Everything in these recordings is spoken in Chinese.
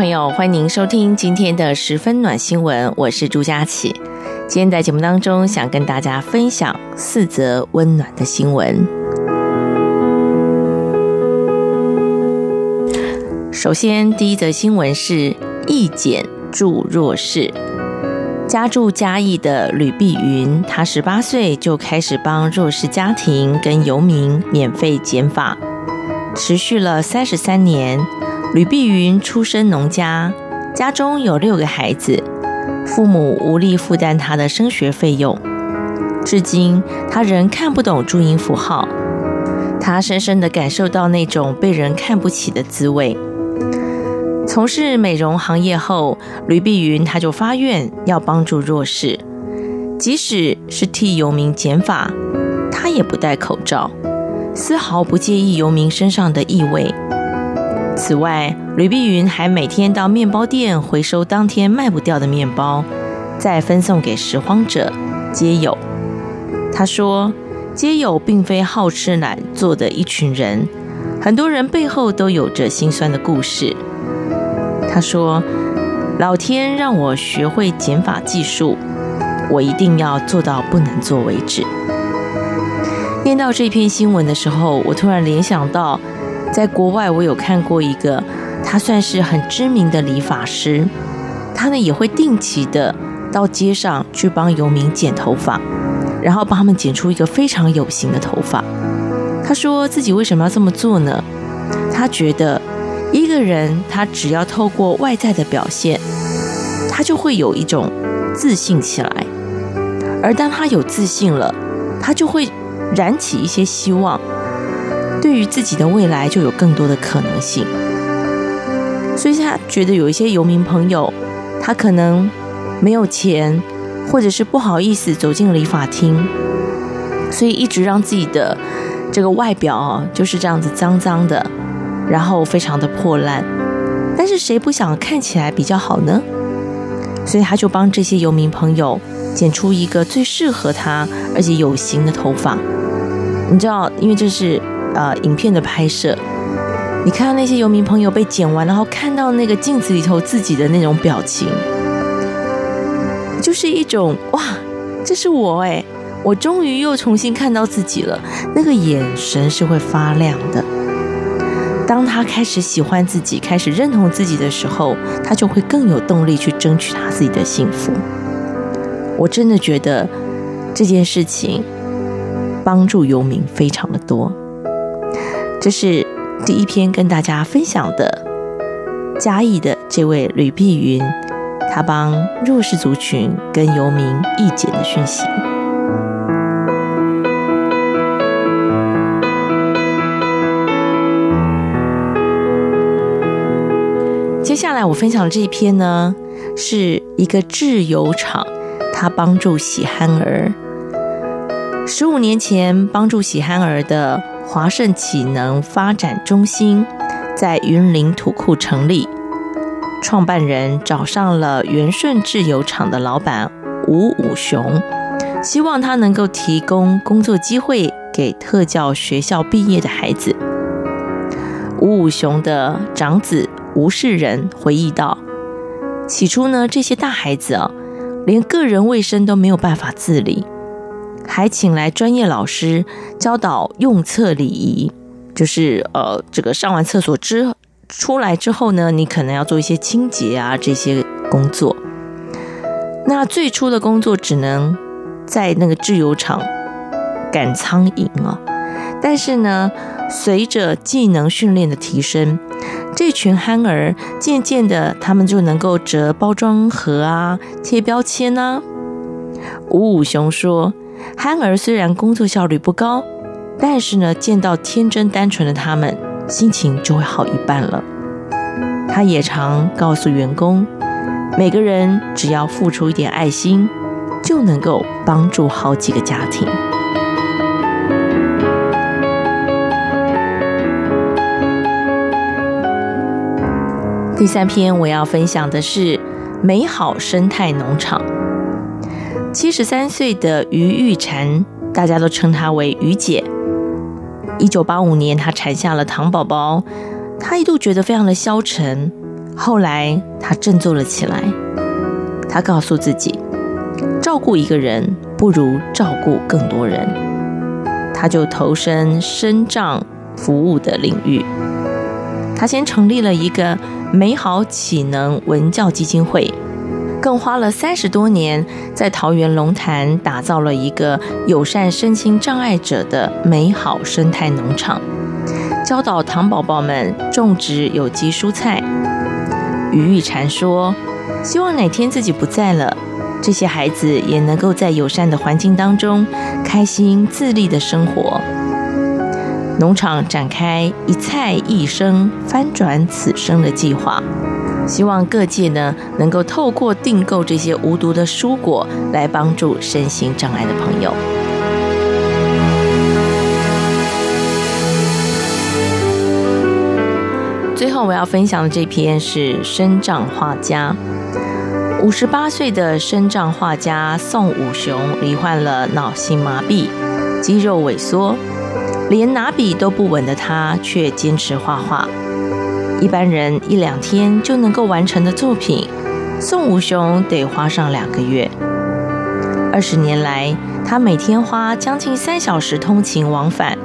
朋友，欢迎您收听今天的十分暖新闻，我是朱佳琪。今天在节目当中，想跟大家分享四则温暖的新闻。首先，第一则新闻是义简助弱势。家住嘉义的吕碧云，她十八岁就开始帮弱势家庭跟游民免费剪发，持续了三十三年。吕碧云出身农家，家中有六个孩子，父母无力负担她的升学费用。至今，她仍看不懂注音符号。她深深地感受到那种被人看不起的滋味。从事美容行业后，吕碧云她就发愿要帮助弱势，即使是替游民剪发，她也不戴口罩，丝毫不介意游民身上的异味。此外，吕碧云还每天到面包店回收当天卖不掉的面包，再分送给拾荒者、街友。他说：“街友并非好吃懒做的一群人，很多人背后都有着心酸的故事。”他说：“老天让我学会减法技术，我一定要做到不能做为止。”念到这篇新闻的时候，我突然联想到。在国外，我有看过一个，他算是很知名的理发师，他呢也会定期的到街上去帮游民剪头发，然后帮他们剪出一个非常有型的头发。他说自己为什么要这么做呢？他觉得一个人他只要透过外在的表现，他就会有一种自信起来，而当他有自信了，他就会燃起一些希望。对于自己的未来就有更多的可能性，所以他觉得有一些游民朋友，他可能没有钱，或者是不好意思走进理发厅，所以一直让自己的这个外表啊就是这样子脏脏的，然后非常的破烂。但是谁不想看起来比较好呢？所以他就帮这些游民朋友剪出一个最适合他而且有型的头发。你知道，因为这是。呃，影片的拍摄，你看到那些游民朋友被剪完，然后看到那个镜子里头自己的那种表情，就是一种哇，这是我哎，我终于又重新看到自己了。那个眼神是会发亮的。当他开始喜欢自己，开始认同自己的时候，他就会更有动力去争取他自己的幸福。我真的觉得这件事情帮助游民非常的多。这是第一篇跟大家分享的嘉义的这位吕碧云，她帮弱势族群跟游民义剪的讯息。接下来我分享的这一篇呢，是一个制油厂，他帮助喜憨儿。十五年前帮助喜憨儿的。华盛启能发展中心在云林土库成立，创办人找上了元顺制油厂的老板吴武雄，希望他能够提供工作机会给特教学校毕业的孩子。吴武雄的长子吴世仁回忆道：“起初呢，这些大孩子啊，连个人卫生都没有办法自理。”还请来专业老师教导用厕礼仪，就是呃，这个上完厕所之出来之后呢，你可能要做一些清洁啊这些工作。那最初的工作只能在那个制油厂赶苍蝇啊，但是呢，随着技能训练的提升，这群憨儿渐渐的，他们就能够折包装盒啊，贴标签啊。五五熊说。憨儿虽然工作效率不高，但是呢，见到天真单纯的他们，心情就会好一半了。他也常告诉员工，每个人只要付出一点爱心，就能够帮助好几个家庭。第三篇我要分享的是美好生态农场。七十三岁的于玉婵，大家都称她为于姐。一九八五年，她产下了唐宝宝，她一度觉得非常的消沉。后来，她振作了起来。她告诉自己，照顾一个人不如照顾更多人。她就投身身障服务的领域。她先成立了一个。美好启能文教基金会，更花了三十多年，在桃园龙潭打造了一个友善身心障碍者的美好生态农场，教导糖宝宝们种植有机蔬菜。于玉婵说：“希望哪天自己不在了，这些孩子也能够在友善的环境当中，开心自立的生活。”农场展开一菜一生翻转此生的计划，希望各界呢能够透过订购这些无毒的蔬果来帮助身心障碍的朋友。最后我要分享的这篇是生障画家，五十八岁的生障画家宋武雄罹患了脑性麻痹、肌肉萎缩。连拿笔都不稳的他，却坚持画画。一般人一两天就能够完成的作品，宋武雄得花上两个月。二十年来，他每天花将近三小时通勤往返，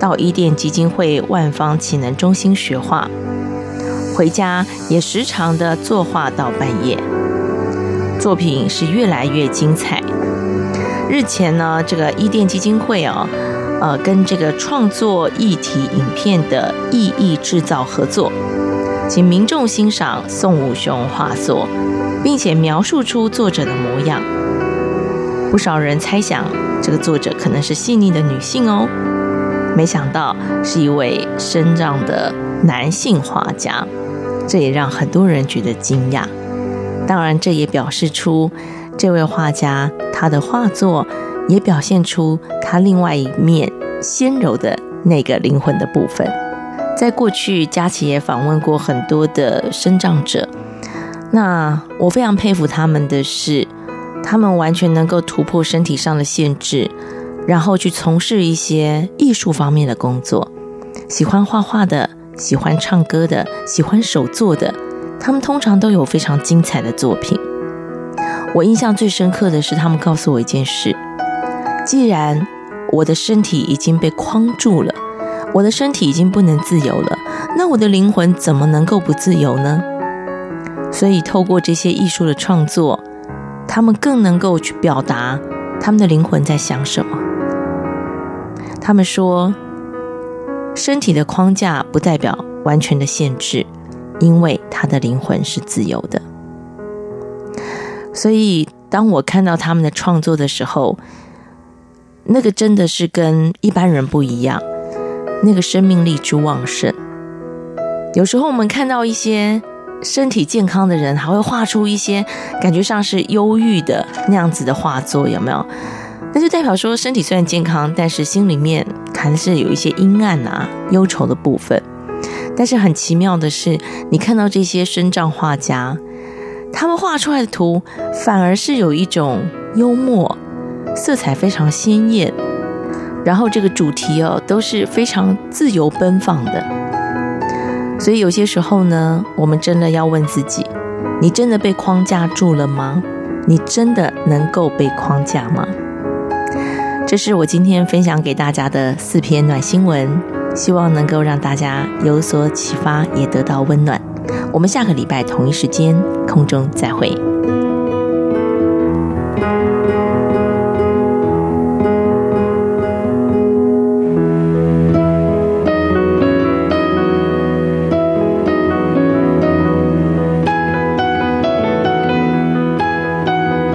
到伊甸基金会万方启能中心学画，回家也时常的作画到半夜。作品是越来越精彩。日前呢，这个伊甸基金会哦。呃，跟这个创作议题影片的意义制造合作，请民众欣赏宋武雄画作，并且描述出作者的模样。不少人猜想这个作者可能是细腻的女性哦，没想到是一位身障的男性画家，这也让很多人觉得惊讶。当然，这也表示出这位画家他的画作。也表现出他另外一面纤柔的那个灵魂的部分。在过去，佳琪也访问过很多的身障者，那我非常佩服他们的是，他们完全能够突破身体上的限制，然后去从事一些艺术方面的工作。喜欢画画的，喜欢唱歌的，喜欢手作的，他们通常都有非常精彩的作品。我印象最深刻的是，他们告诉我一件事。既然我的身体已经被框住了，我的身体已经不能自由了，那我的灵魂怎么能够不自由呢？所以，透过这些艺术的创作，他们更能够去表达他们的灵魂在想什么。他们说，身体的框架不代表完全的限制，因为他的灵魂是自由的。所以，当我看到他们的创作的时候，那个真的是跟一般人不一样，那个生命力之旺盛。有时候我们看到一些身体健康的人，还会画出一些感觉上是忧郁的那样子的画作，有没有？那就代表说身体虽然健康，但是心里面还是有一些阴暗啊、忧愁的部分。但是很奇妙的是，你看到这些身障画家，他们画出来的图反而是有一种幽默。色彩非常鲜艳，然后这个主题哦都是非常自由奔放的，所以有些时候呢，我们真的要问自己：你真的被框架住了吗？你真的能够被框架吗？这是我今天分享给大家的四篇暖新闻，希望能够让大家有所启发，也得到温暖。我们下个礼拜同一时间空中再会。